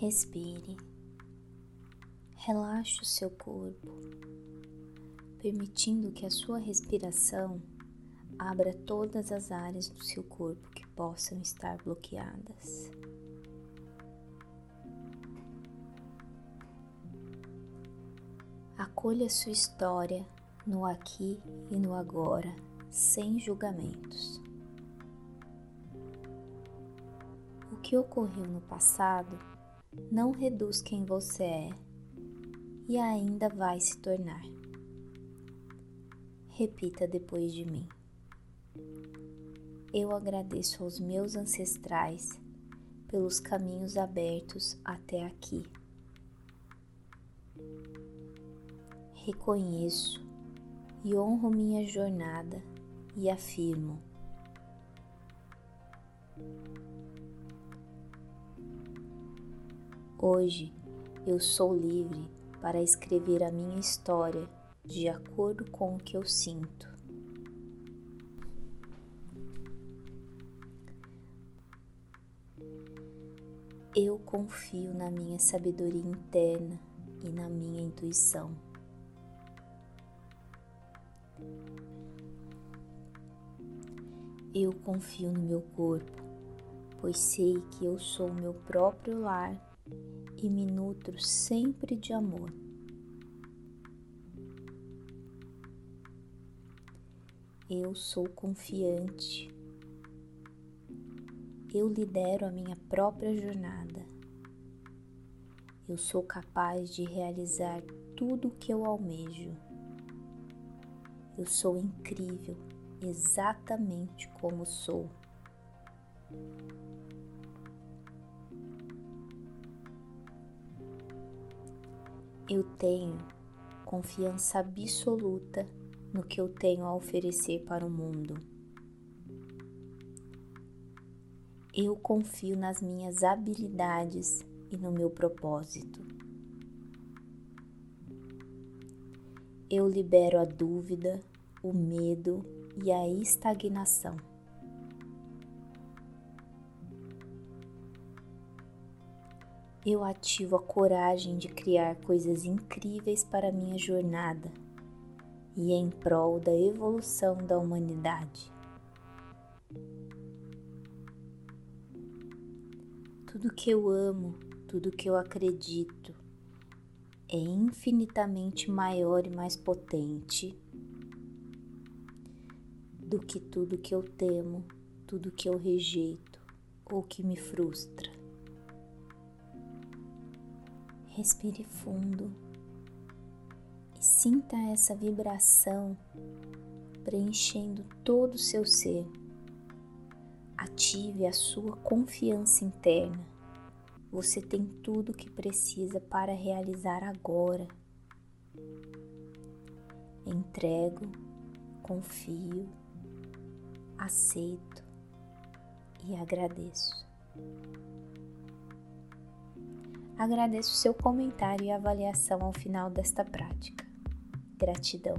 Respire, relaxe o seu corpo, permitindo que a sua respiração abra todas as áreas do seu corpo que possam estar bloqueadas. Acolha sua história no aqui e no agora, sem julgamentos. O que ocorreu no passado não reduz quem você é e ainda vai se tornar. Repita depois de mim. Eu agradeço aos meus ancestrais pelos caminhos abertos até aqui. Reconheço e honro minha jornada e afirmo. Hoje eu sou livre para escrever a minha história de acordo com o que eu sinto. Eu confio na minha sabedoria interna e na minha intuição. Eu confio no meu corpo, pois sei que eu sou meu próprio lar e me nutro sempre de amor. Eu sou confiante. Eu lidero a minha própria jornada. Eu sou capaz de realizar tudo o que eu almejo. Eu sou incrível exatamente como sou. Eu tenho confiança absoluta no que eu tenho a oferecer para o mundo. Eu confio nas minhas habilidades e no meu propósito. Eu libero a dúvida, o medo e a estagnação. Eu ativo a coragem de criar coisas incríveis para minha jornada e em prol da evolução da humanidade. Tudo que eu amo, tudo que eu acredito é infinitamente maior e mais potente do que tudo que eu temo, tudo que eu rejeito ou que me frustra. Respire fundo e sinta essa vibração preenchendo todo o seu ser. Ative a sua confiança interna. Você tem tudo o que precisa para realizar agora. Entrego, confio aceito e agradeço. Agradeço seu comentário e avaliação ao final desta prática. Gratidão.